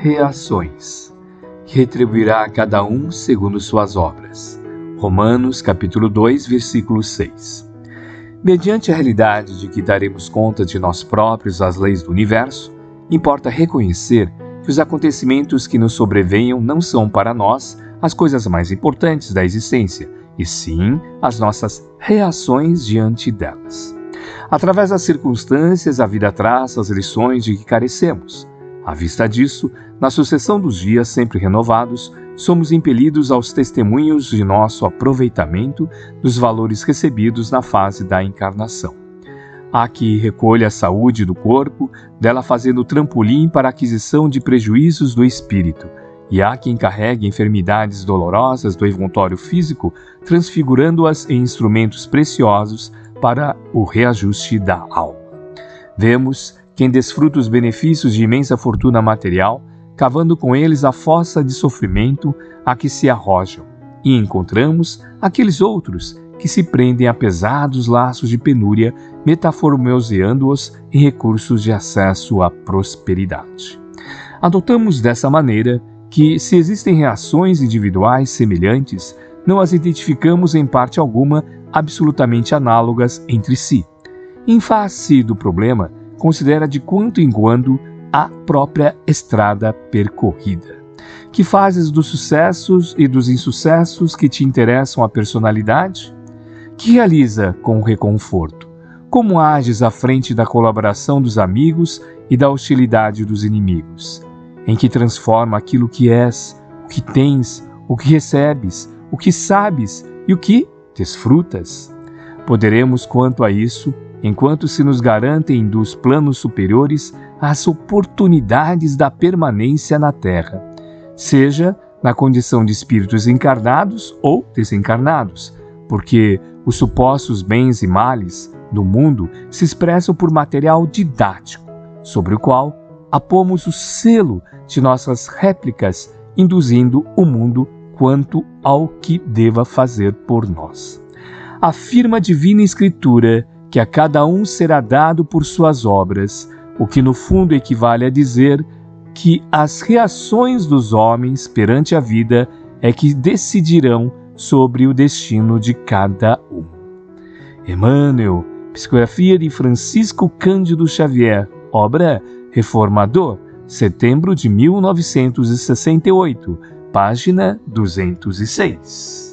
reações, que retribuirá a cada um segundo suas obras. Romanos capítulo 2, versículo 6. Mediante a realidade de que daremos conta de nós próprios às leis do universo, importa reconhecer que os acontecimentos que nos sobrevenham não são para nós as coisas mais importantes da existência, e sim as nossas reações diante delas. Através das circunstâncias, a vida traz as lições de que carecemos. À vista disso, na sucessão dos dias sempre renovados, somos impelidos aos testemunhos de nosso aproveitamento dos valores recebidos na fase da encarnação. Há que recolha a saúde do corpo, dela fazendo trampolim para a aquisição de prejuízos do espírito, e há quem carregue enfermidades dolorosas do involtório físico, transfigurando-as em instrumentos preciosos para o reajuste da alma. Vemos quem desfruta os benefícios de imensa fortuna material, cavando com eles a fossa de sofrimento a que se arrojam, e encontramos aqueles outros que se prendem a pesados laços de penúria, metaformoseando-os em recursos de acesso à prosperidade. Adotamos dessa maneira que, se existem reações individuais semelhantes, não as identificamos em parte alguma absolutamente análogas entre si. Em face do problema, considera de quando em quando a própria estrada percorrida. Que fazes dos sucessos e dos insucessos que te interessam a personalidade? Que realiza com reconforto? Como ages à frente da colaboração dos amigos e da hostilidade dos inimigos? em que transforma aquilo que és, o que tens, o que recebes, o que sabes e o que desfrutas. Poderemos, quanto a isso, enquanto se nos garantem dos planos superiores as oportunidades da permanência na Terra, seja na condição de espíritos encarnados ou desencarnados, porque os supostos bens e males do mundo se expressam por material didático, sobre o qual apomos o selo de nossas réplicas, induzindo o mundo quanto ao que deva fazer por nós. Afirma a Divina Escritura que a cada um será dado por suas obras, o que no fundo equivale a dizer que as reações dos homens perante a vida é que decidirão sobre o destino de cada um. Emmanuel, psicografia de Francisco Cândido Xavier, obra Reformador, setembro de 1968, página 206.